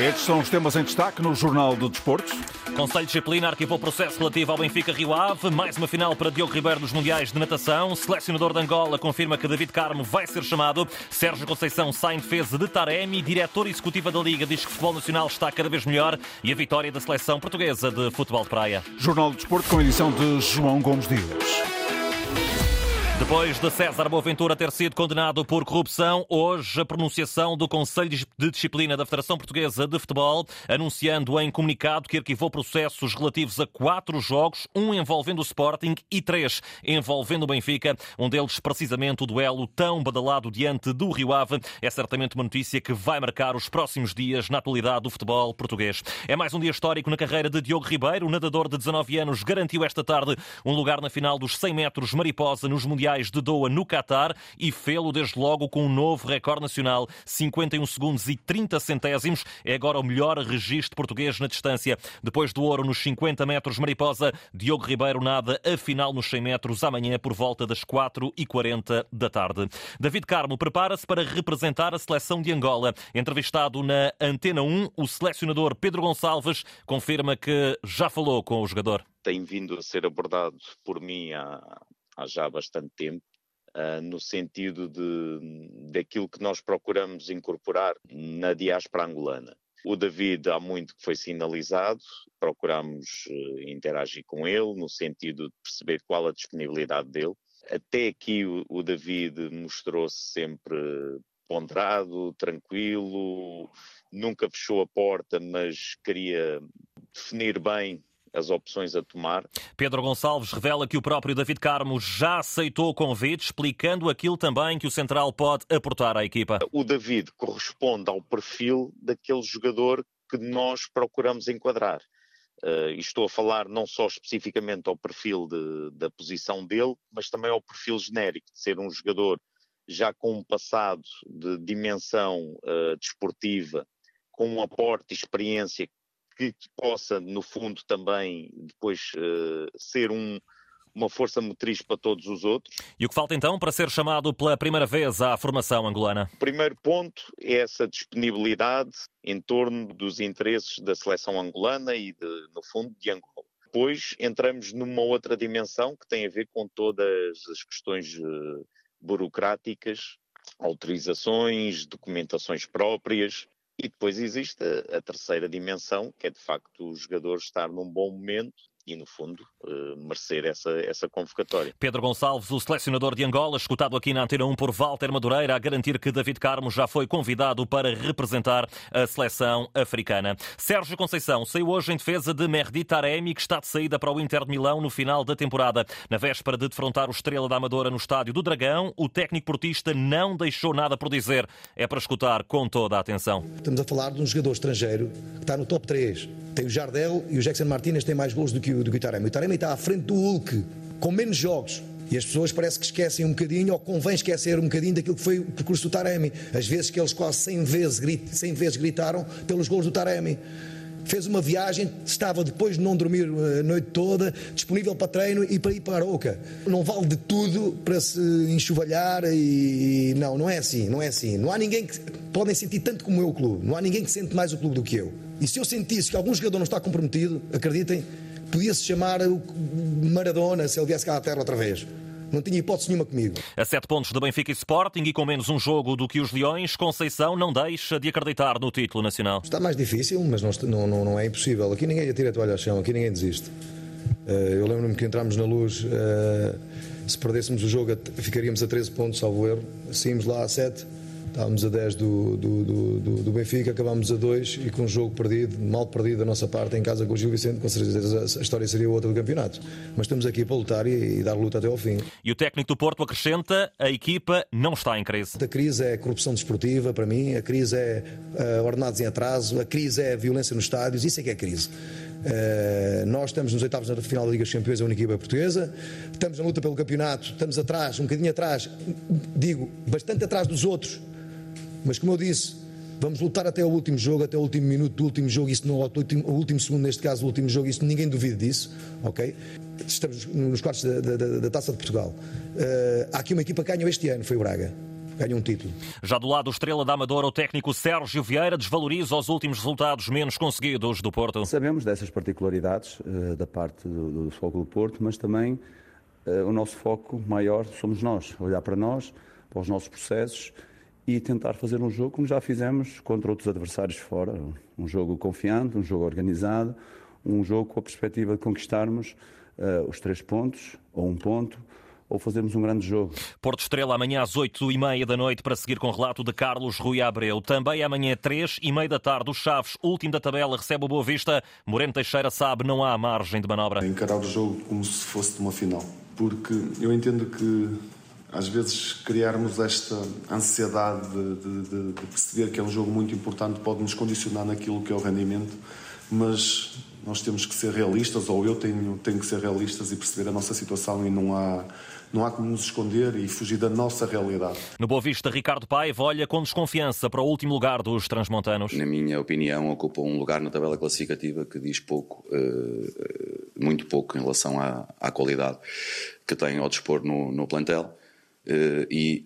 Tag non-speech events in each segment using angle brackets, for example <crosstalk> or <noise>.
Estes são os temas em destaque no Jornal do Desporto. Conselho de Disciplina arquivou processo relativo ao Benfica Rio Ave. Mais uma final para Diogo Ribeiro nos Mundiais de Natação. Selecionador de Angola confirma que David Carmo vai ser chamado. Sérgio Conceição sai em defesa de Taremi. Diretor executiva da Liga diz que o futebol nacional está cada vez melhor. E a vitória da seleção portuguesa de futebol de praia. Jornal do Desporto com edição de João Gomes Dias. Depois de César Boaventura ter sido condenado por corrupção, hoje a pronunciação do Conselho de Disciplina da Federação Portuguesa de Futebol, anunciando em comunicado que arquivou processos relativos a quatro jogos, um envolvendo o Sporting e três envolvendo o Benfica, um deles precisamente o duelo tão badalado diante do Rio Ave. É certamente uma notícia que vai marcar os próximos dias na atualidade do futebol português. É mais um dia histórico na carreira de Diogo Ribeiro. O nadador de 19 anos garantiu esta tarde um lugar na final dos 100 metros mariposa nos Mundiais Mundiais de Doha no Qatar e fê-lo desde logo com um novo recorde nacional, 51 segundos e 30 centésimos. É agora o melhor registro português na distância. Depois do ouro nos 50 metros mariposa, Diogo Ribeiro nada a final nos 100 metros amanhã por volta das 4h40 da tarde. David Carmo prepara-se para representar a seleção de Angola. Entrevistado na Antena 1, o selecionador Pedro Gonçalves confirma que já falou com o jogador. Tem vindo a ser abordado por mim há, há já bastante tempo, uh, no sentido de daquilo que nós procuramos incorporar na diáspora angolana. O David há muito que foi sinalizado, procuramos uh, interagir com ele no sentido de perceber qual a disponibilidade dele. Até aqui o, o David mostrou-se sempre ponderado, tranquilo, nunca fechou a porta, mas queria definir bem as opções a tomar. Pedro Gonçalves revela que o próprio David Carmo já aceitou o convite, explicando aquilo também que o Central pode aportar à equipa. O David corresponde ao perfil daquele jogador que nós procuramos enquadrar. Uh, estou a falar não só especificamente ao perfil de, da posição dele, mas também ao perfil genérico, de ser um jogador já com um passado de dimensão uh, desportiva, com um aporte e experiência que, possa, no fundo, também depois uh, ser um, uma força motriz para todos os outros. E o que falta então para ser chamado pela primeira vez à formação angolana? O primeiro ponto é essa disponibilidade em torno dos interesses da seleção angolana e, de, no fundo, de Angola. Depois entramos numa outra dimensão que tem a ver com todas as questões uh, burocráticas, autorizações, documentações próprias, e depois existe a, a, terceira dimensão, que é de facto o jogador estar num bom momento e, no fundo, uh, merecer essa, essa convocatória. Pedro Gonçalves, o selecionador de Angola, escutado aqui na Antena 1 por Walter Madureira, a garantir que David Carmo já foi convidado para representar a seleção africana. Sérgio Conceição saiu hoje em defesa de Mehdi Taremi, que está de saída para o Inter de Milão no final da temporada. Na véspera de defrontar o Estrela da Amadora no estádio do Dragão, o técnico portista não deixou nada por dizer. É para escutar com toda a atenção. Estamos a falar de um jogador estrangeiro que está no top 3. Tem o Jardel e o Jackson Martinez têm mais gols do que o do, Itaremi. O Itaremi está à frente do Hulk, com menos jogos. E as pessoas parece que esquecem um bocadinho, ou convém esquecer um bocadinho daquilo que foi o percurso do Taremi. As vezes que eles quase 100 vezes, 100 vezes gritaram pelos gols do Taremi. Fez uma viagem, estava depois de não dormir a noite toda, disponível para treino e para ir para a Aroca. Não vale de tudo para se enxovalhar e. Não, não é assim, não é assim. Não há ninguém que. Podem sentir tanto como eu o clube. Não há ninguém que sente mais o clube do que eu. E se eu sentisse que algum jogador não está comprometido, acreditem, podia-se chamar Maradona se ele viesse cá à Terra outra vez. Não tinha hipótese nenhuma comigo. A sete pontos de Benfica e Sporting e com menos um jogo do que os Leões, Conceição não deixa de acreditar no título nacional. Está mais difícil, mas não, não, não é impossível. Aqui ninguém atira a toalha ao chão, aqui ninguém desiste. Eh, eu lembro-me que entramos na luz, eh, se perdêssemos o jogo ficaríamos a 13 pontos, salvo erro. Saímos lá a 7 Estávamos a 10 do, do, do, do, Benfica, acabámos a 2 e com um jogo perdido, mal perdido da nossa parte em casa com o Gil Vicente, com certeza a história seria outra do campeonato. Mas estamos aqui para lutar e, e dar luta até ao fim. E o técnico do Porto acrescenta: a equipa não está em crise. A crise é corrupção desportiva, para mim, a crise é uh, ordenados em atraso, a crise é violência nos estádios, isso é que é crise. Uh, nós estamos nos oitavos da final da Liga dos Campeões, a única equipa portuguesa. Estamos na luta pelo campeonato, estamos atrás, um bocadinho atrás, digo, bastante atrás dos outros mas como eu disse, vamos lutar até o último jogo, até o último minuto do último jogo, isso não, o último, o último segundo, neste caso, o último jogo, isso ninguém duvida disso, ok? Estamos nos quartos da, da, da Taça de Portugal. Uh, há aqui uma equipa que ganhou este ano, foi o Braga. ganha um título. Já do lado Estrela da Amadora, o técnico Sérgio Vieira desvaloriza os últimos resultados menos conseguidos do Porto. Sabemos dessas particularidades uh, da parte do, do Foco do Porto, mas também uh, o nosso foco maior somos nós, olhar para nós, para os nossos processos e tentar fazer um jogo como já fizemos contra outros adversários fora. Um jogo confiante, um jogo organizado, um jogo com a perspectiva de conquistarmos uh, os três pontos ou um ponto ou fazermos um grande jogo. Porto Estrela amanhã às 8 e meia da noite para seguir com o relato de Carlos Rui Abreu. Também amanhã 3 e meia da tarde, o Chaves, último da tabela, recebe o Boa Vista. Moreno Teixeira sabe, não há margem de manobra. Encarar o jogo como se fosse de uma final, porque eu entendo que às vezes criarmos esta ansiedade de, de, de, perceber que é um jogo muito importante pode nos condicionar naquilo que é o rendimento, mas nós temos que ser realistas, ou eu tenho, tenho que ser realistas e perceber a nossa situação e não há, não há como nos esconder e fugir da nossa realidade. No Boa Vista, Ricardo Paiva olha com desconfiança para o último lugar dos transmontanos. Na minha opinião, ocupa um lugar na tabela classificativa que diz pouco, uh, muito pouco em relação à, à qualidade que tem ao dispor no, no plantel eh, e,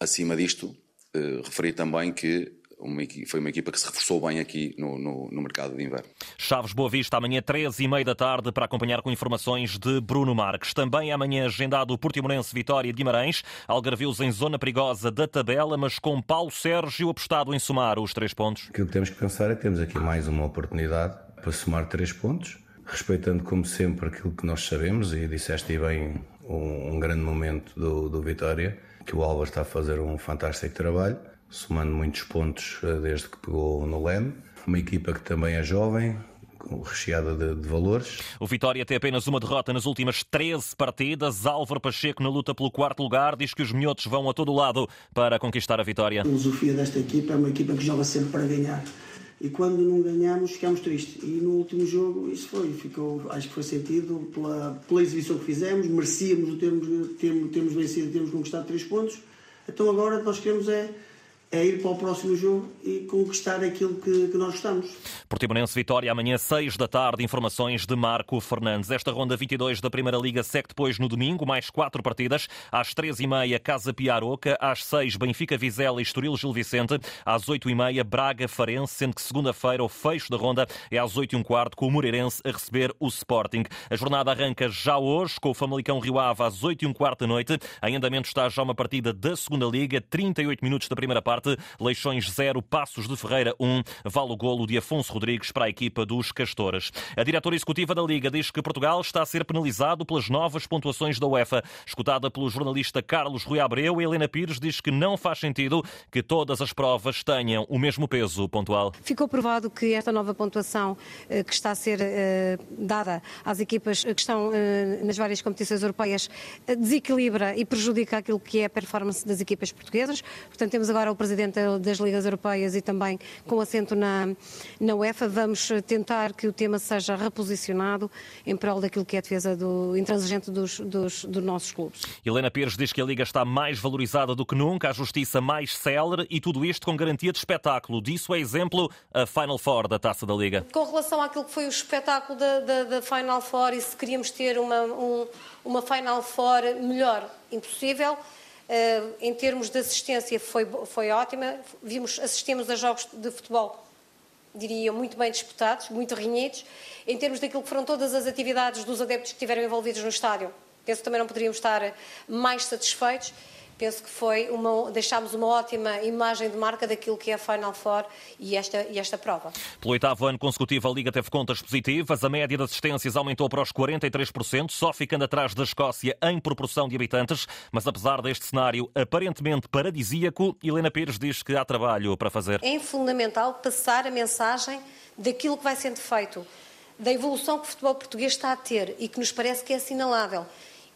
acima disto, eh, referi também que uma, foi uma equipa que se reforçou bem aqui no, no, no mercado de inverno. Chaves Boa Vista, amanhã 13 e meia da tarde, para acompanhar com informações de Bruno Marques. Também amanhã agendado o Portimonense Vitória de Guimarães, Algarvios em zona perigosa da tabela, mas com Paulo Sérgio apostado em somar os três pontos. Aquilo que temos que pensar é que temos aqui mais uma oportunidade para somar três pontos, respeitando como sempre aquilo que nós sabemos, e disseste bem um, um grande momento do, do Vitória, que o Álvaro está a fazer um fantástico trabalho, somando muitos pontos eh, desde que pegou no Leme. Uma equipa que também é jovem, recheada de, de, valores. O Vitória tem apenas uma derrota nas últimas 13 partidas. Álvaro Pacheco na luta pelo quarto lugar diz que os minhotos vão a todo lado para conquistar a vitória. A filosofia desta equipa é uma equipa que joga sempre para ganhar e quando não ganhamos ficamos tristes. E no último jogo isso foi, ficou, acho que foi sentido pela, pela exibição que fizemos, merecíamos o termos, termos, termos vencido, termos conquistado três pontos. Então agora nós queremos é é ir para o próximo jogo e conquistar aquilo que, que nós gostamos. Portimonense Vitória, amanhã 6 da tarde, informações de Marco Fernandes. Esta ronda 22 da Primeira Liga segue depois no domingo, mais quatro partidas. Às 13h30, Casa Piaroca. Às 6 Benfica Vizela e Estoril Gil Vicente. Às 8h30, Braga Farense, sendo que segunda-feira o fecho da ronda é às 8h15, com o Moreirense a receber o Sporting. A jornada arranca já hoje, com o Famalicão Rio Ave às 8h15 da noite. Em andamento está já uma partida da Segunda Liga, 38 minutos da primeira parte parte. Leixões 0, Passos de Ferreira 1. Vale o golo de Afonso Rodrigues para a equipa dos Castores. A diretora executiva da Liga diz que Portugal está a ser penalizado pelas novas pontuações da UEFA. Escutada pelo jornalista Carlos Rui Abreu, Helena Pires diz que não faz sentido que todas as provas tenham o mesmo peso pontual. Ficou provado que esta nova pontuação eh, que está a ser eh, dada às equipas que estão eh, nas várias competições europeias desequilibra e prejudica aquilo que é a performance das equipas portuguesas. Portanto, temos agora o presidente Presidente das Ligas Europeias e também com assento na, na UEFA, vamos tentar que o tema seja reposicionado em prol daquilo que é a defesa do intransigente dos, dos, dos nossos clubes. Helena Pires diz que a Liga está mais valorizada do que nunca, a justiça mais célere e tudo isto com garantia de espetáculo. Disso é exemplo a Final Four da Taça da Liga. Com relação àquilo que foi o espetáculo da, da, da Final Four e se queríamos ter uma, um, uma Final Four melhor, impossível. Em termos de assistência foi, foi ótima. Vimos, assistimos a jogos de futebol, diria, muito bem disputados, muito renhidos. Em termos daquilo que foram todas as atividades dos adeptos que estiveram envolvidos no estádio, penso que também não poderíamos estar mais satisfeitos. Penso que foi uma, deixámos uma ótima imagem de marca daquilo que é a Final Four e esta, e esta prova. Pelo oitavo ano consecutivo, a Liga teve contas positivas. A média de assistências aumentou para os 43%, só ficando atrás da Escócia em proporção de habitantes. Mas apesar deste cenário aparentemente paradisíaco, Helena Pires diz que há trabalho para fazer. É fundamental passar a mensagem daquilo que vai sendo feito, da evolução que o futebol português está a ter e que nos parece que é assinalável.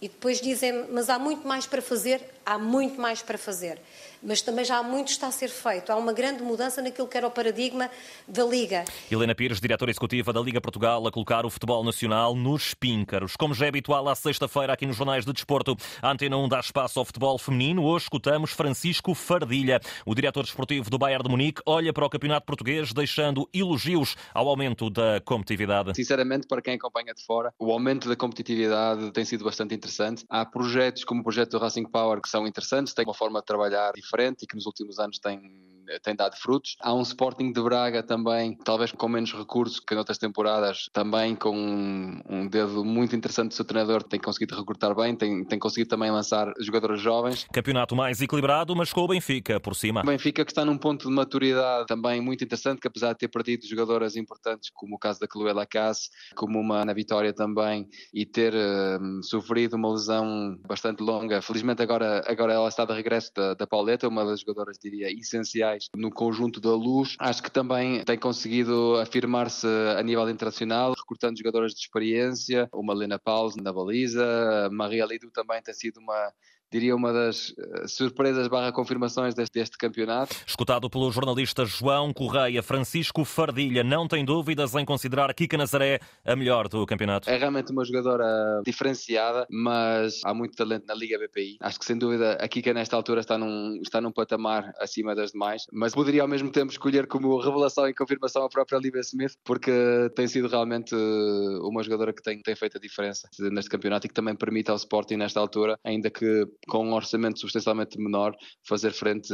E depois dizem, mas há muito mais para fazer, há muito mais para fazer. Mas também já há muito está a ser feito. Há uma grande mudança naquilo que era o paradigma da Liga. Helena Pires, diretora executiva da Liga Portugal, a colocar o futebol nacional nos píncaros. Como já é habitual à sexta-feira aqui nos Jornais de Desporto, a Antena 1 dá espaço ao futebol feminino. Hoje escutamos Francisco Fardilha. O diretor desportivo do Bayern de Munique olha para o campeonato português, deixando elogios ao aumento da competitividade. Sinceramente, para quem acompanha de fora, o aumento da competitividade tem sido bastante interessante. Há projetos como o projeto do Racing Power que são interessantes, têm uma forma de trabalhar diferente diferente e que nos últimos anos tem tem dado frutos. Há um Sporting de Braga também, talvez com menos recursos que noutras temporadas, também com um, um dedo muito interessante do seu treinador, tem conseguido recrutar bem, tem, tem conseguido também lançar jogadores jovens. Campeonato mais equilibrado, mas com o Benfica por cima. O Benfica que está num ponto de maturidade também muito interessante, que apesar de ter perdido jogadoras importantes, como o caso da Chloé Lacasse, como uma na Vitória também, e ter uh, sofrido uma lesão bastante longa, felizmente agora, agora ela está de regresso da, da Pauleta, uma das jogadoras, diria, essenciais no conjunto da Luz. Acho que também tem conseguido afirmar-se a nível internacional, recrutando jogadoras de experiência, uma Lena Pauls na baliza, Maria Lidu também tem sido uma diria uma das eh, surpresas barra confirmações deste, deste, campeonato. Escutado pelo jornalista João Correia, Francisco Fardilha não tem dúvidas em considerar Kika Nazaré a melhor do campeonato. É realmente uma jogadora diferenciada, mas há muito talento na Liga BPI. Acho que sem dúvida a Kika nesta altura está num, está num patamar acima das demais, mas poderia ao mesmo tempo escolher como revelação e confirmação a própria Olivia Smith, porque tem sido realmente eh, uma jogadora que tem, tem feito a diferença neste campeonato e que também permite ao Sporting nesta altura, ainda que com um orçamento substancialmente menor, fazer frente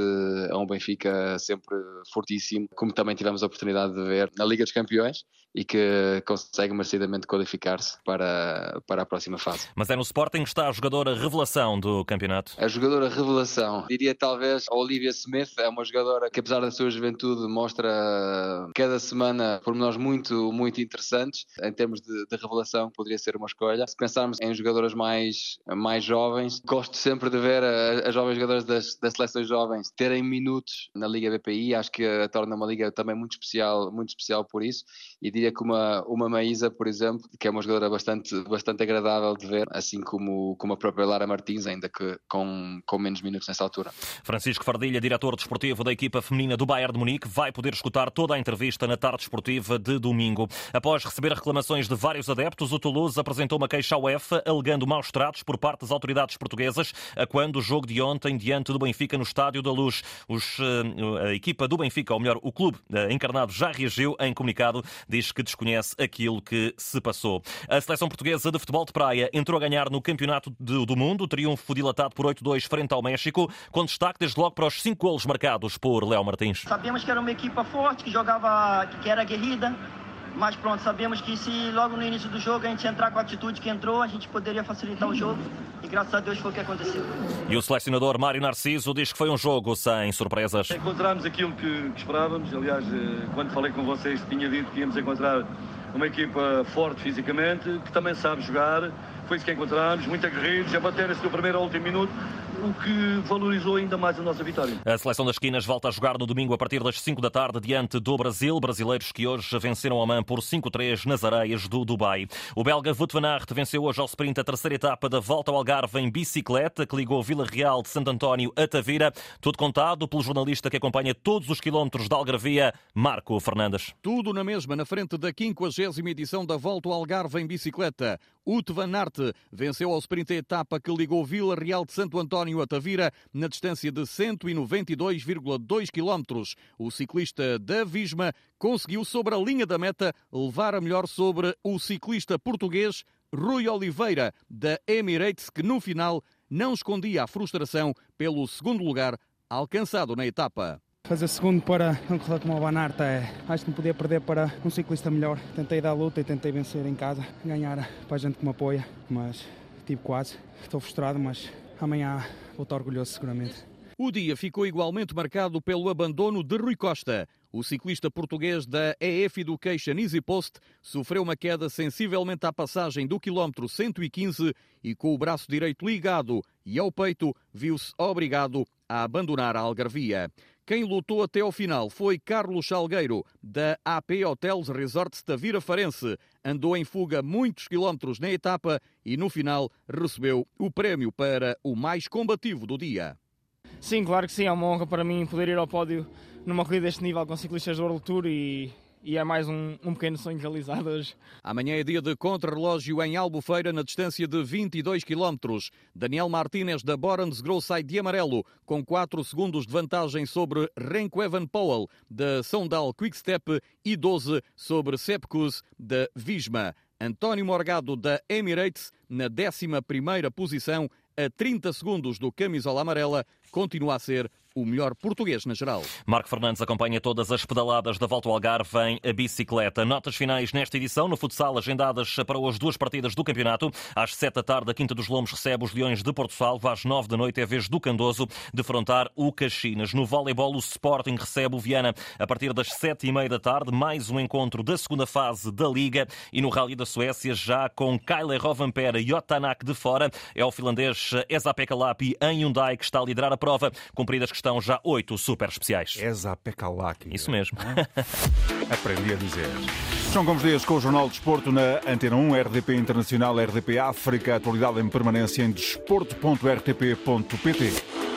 a um Benfica sempre fortíssimo, como também tivemos a oportunidade de ver na Liga dos Campeões e que consegue merecidamente qualificar-se para, para a próxima fase. Mas é no Sporting que está a jogadora revelação do campeonato? A jogadora revelação, diria talvez a Olivia Smith, é uma jogadora que apesar da sua juventude mostra cada semana pormenores muito, muito interessantes. Em termos de, de revelação, poderia ser uma escolha. Se pensarmos em jogadoras mais, mais jovens, gosto sempre de ver as jovens jogadoras das, das seleções jovens terem minutos na Liga BPI, acho que a torna uma liga também muito especial, muito especial por isso e diria que uma, uma Maísa, por exemplo, que é uma jogadora bastante, bastante agradável de ver, assim como, como a própria Lara Martins, ainda que com, com menos minutos nessa altura. Francisco Fardilha, diretor desportivo da equipa feminina do Bayern de Munique, vai poder escutar toda a entrevista na tarde esportiva de domingo. Após receber reclamações de vários adeptos, o Toulouse apresentou uma queixa ao UEFA alegando maus tratos por parte das autoridades portuguesas a quando o jogo de ontem diante do Benfica no Estádio da Luz. Os, eh, a equipa do Benfica, ou melhor, o clube eh, encarnado já reagiu em comunicado diz que desconhece aquilo que se passou. A seleção portuguesa de futebol de praia entrou a ganhar no Campeonato do Mundo, triunfo dilatado por 8-2 frente ao México, com destaque desde logo para os cinco golos marcados por Léo Martins. Sabíamos que era uma equipa forte, que jogava, que era aguerrida, mas pronto, sabemos que se logo no início do jogo a gente entrar com a atitude que entrou, a gente poderia facilitar o jogo e graças a Deus foi o que aconteceu. E o selecionador Mário Narciso diz que foi um jogo sem surpresas. Encontramos aquilo que, que esperávamos, aliás, eh, quando falei com vocês tinha dito que íamos encontrar uma equipa forte fisicamente, que também sabe jogar, foi isso que encontramos, muito aguerridos, a bater-se do primeiro ao último minuto, o que valorizou ainda mais a nossa vitória. A seleção das esquinas volta a jogar no domingo a partir das 5 da tarde diante do Brasil. Brasileiros que hoje venceram a mão por 5-3 nas areias do Dubai. O belga Wout van Aert venceu hoje ao sprint a terceira etapa da Volta ao Algarve em bicicleta, que ligou Vila Real de Santo António a Tavira. Tudo contado pelo jornalista que acompanha todos os quilómetros da Algarvia, Marco Fernandes. Tudo na mesma, na frente da 50 edição da Volta ao Algarve em bicicleta. Wout van Aert venceu ao sprint a etapa que ligou Vila Real de Santo António a Tavira na distância de 192,2 km. O ciclista da Visma conseguiu sobre a linha da meta levar a melhor sobre o ciclista português Rui Oliveira da Emirates que no final não escondia a frustração pelo segundo lugar alcançado na etapa. Fazer segundo para um corredor como o Banarta é, acho que não podia perder para um ciclista melhor. Tentei dar luta e tentei vencer em casa, ganhar para a gente que me apoia, mas tive quase. Estou frustrado, mas amanhã vou estar orgulhoso seguramente. O dia ficou igualmente marcado pelo abandono de Rui Costa. O ciclista português da EF Education Easy Post sofreu uma queda sensivelmente à passagem do quilómetro 115 e com o braço direito ligado e ao peito viu-se obrigado a abandonar a Algarvia. Quem lutou até ao final foi Carlos Salgueiro, da AP Hotels Resorts Tavira Farense. Andou em fuga muitos quilómetros na etapa e no final recebeu o prémio para o mais combativo do dia. Sim, claro que sim, é uma honra para mim poder ir ao pódio numa corrida deste nível com ciclistas do World Tour e e é mais um, um, pequeno sonho realizado hoje. Amanhã é dia de contrarrelógio em Albufeira, na distância de 22 km. Daniel Martínez da Borans Grossai de amarelo, com 4 segundos de vantagem sobre Renko Evan Powell da Sondal Quickstep e 12 sobre Sepkus da Visma. António Morgado da Emirates na 11 posição, a 30 segundos do camisola amarela, continua a ser o melhor português na geral. Marco Fernandes acompanha todas as pedaladas da Volta ao Algarve em bicicleta. Notas finais nesta edição, no futsal, agendadas para hoje duas partidas do campeonato. Às sete da tarde, a Quinta dos Lomos recebe os Leões de Porto Salvo. Às nove da noite é vez do Candoso defrontar o Caxinas. No voleibol, o Sporting recebe o Viana a partir das sete e meia da tarde. Mais um encontro da segunda fase da Liga. E no Rally da Suécia, já com Kyle Rovanperä e Otanak de fora, é o finlandês Esa Pekalapi em Hyundai que está a liderar a prova, cumpridas que estão já oito super especiais. Esa Pekalaki. Isso mesmo. <laughs> Aprendi a dizer. João Gomes Dias com o Jornal de Desporto na Antena 1, RDP Internacional, RDP África, atualidade em permanência em desporto.rtp.pt.